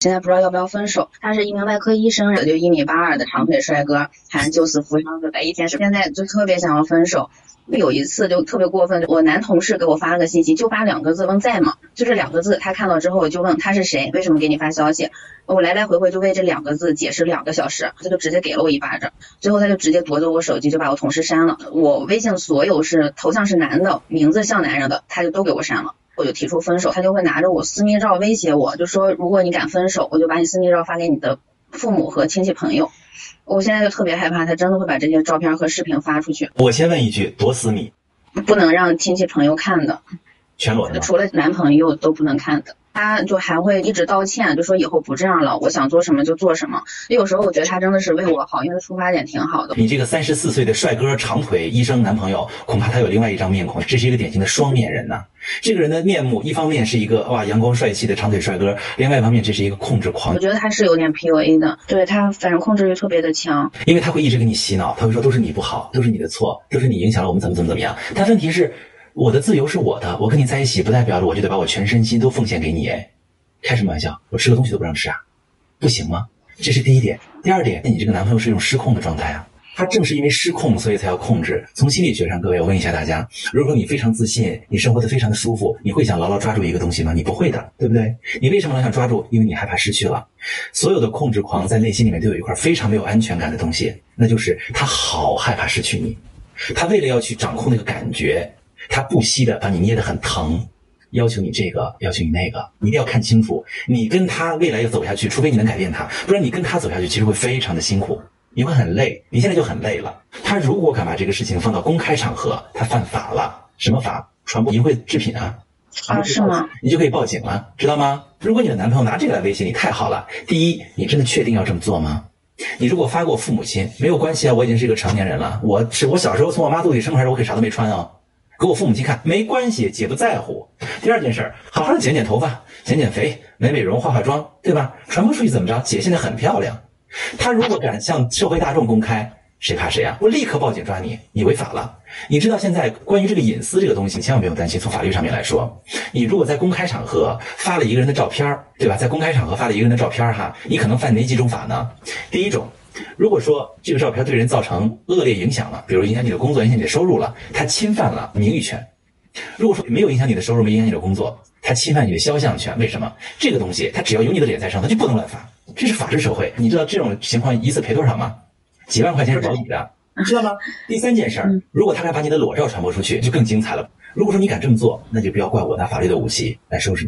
现在不知道要不要分手他是一名外科医生，也就一米八二的长腿帅哥，还救死扶伤的白衣天使。现在就特别想要分手。有一次就特别过分，我男同事给我发了个信息，就发两个字问在吗？就这两个字，他看到之后就问他是谁，为什么给你发消息？我来来回回就为这两个字解释两个小时，他就直接给了我一巴掌，最后他就直接夺走我手机，就把我同事删了。我微信所有是头像是男的，名字像男人的，他就都给我删了。我就提出分手，他就会拿着我私密照威胁我，就说如果你敢分手，我就把你私密照发给你的父母和亲戚朋友。我现在就特别害怕，他真的会把这些照片和视频发出去。我先问一句，多私密？不能让亲戚朋友看的，全裸的，除了男朋友都不能看的。他就还会一直道歉，就说以后不这样了，我想做什么就做什么。有时候我觉得他真的是为我好，因为出发点挺好的。你这个三十四岁的帅哥长腿医生男朋友，恐怕他有另外一张面孔，这是一个典型的双面人呐。这个人的面目，一方面是一个哇阳光帅气的长腿帅哥，另外一方面这是一个控制狂。我觉得他是有点 PUA 的，对他反正控制欲特别的强，因为他会一直给你洗脑，他会说都是你不好，都是你的错，都是你影响了我们怎么怎么怎么样。但问题是，我的自由是我的，我跟你在一起不代表着我就得把我全身心都奉献给你哎。开什么玩笑？我吃个东西都不让吃啊，不行吗？这是第一点。第二点，你这个男朋友是一种失控的状态啊。他正是因为失控，所以才要控制。从心理学上，各位，我问一下大家：如果你非常自信，你生活的非常的舒服，你会想牢牢抓住一个东西吗？你不会的，对不对？你为什么老想抓住？因为你害怕失去了。所有的控制狂在内心里面都有一块非常没有安全感的东西，那就是他好害怕失去你。他为了要去掌控那个感觉，他不惜的把你捏得很疼。要求你这个，要求你那个，你一定要看清楚。你跟他未来要走下去，除非你能改变他，不然你跟他走下去，其实会非常的辛苦，你会很累。你现在就很累了。他如果敢把这个事情放到公开场合，他犯法了。什么法？传播淫秽制品啊？啊，是吗？你就可以报警了，知道吗？如果你的男朋友拿这个来威胁你，太好了。第一，你真的确定要这么做吗？你如果发给我父母亲，没有关系啊，我已经是一个成年人了。我是我小时候从我妈肚里生出来，我可啥都没穿啊。给我父母亲看，没关系，姐不在乎。第二件事儿，好好的剪剪头发，减减肥，美美容，化化妆，对吧？传播出去怎么着？姐现在很漂亮。他如果敢向社会大众公开，谁怕谁啊？我立刻报警抓你，你违法了。你知道现在关于这个隐私这个东西，你千万不用担心。从法律上面来说，你如果在公开场合发了一个人的照片儿，对吧？在公开场合发了一个人的照片儿，哈，你可能犯哪几种法呢？第一种。如果说这个照片对人造成恶劣影响了，比如影响你的工作、影响你的收入了，它侵犯了名誉权；如果说没有影响你的收入、没影响你的工作，它侵犯你的肖像权。为什么？这个东西它只要有你的脸在上，它就不能乱发。这是法治社会，你知道这种情况一次赔多少吗？几万块钱是保底的，你知道吗？第三件事儿，如果他敢把你的裸照传播出去，就更精彩了。如果说你敢这么做，那就不要怪我拿法律的武器来收拾你。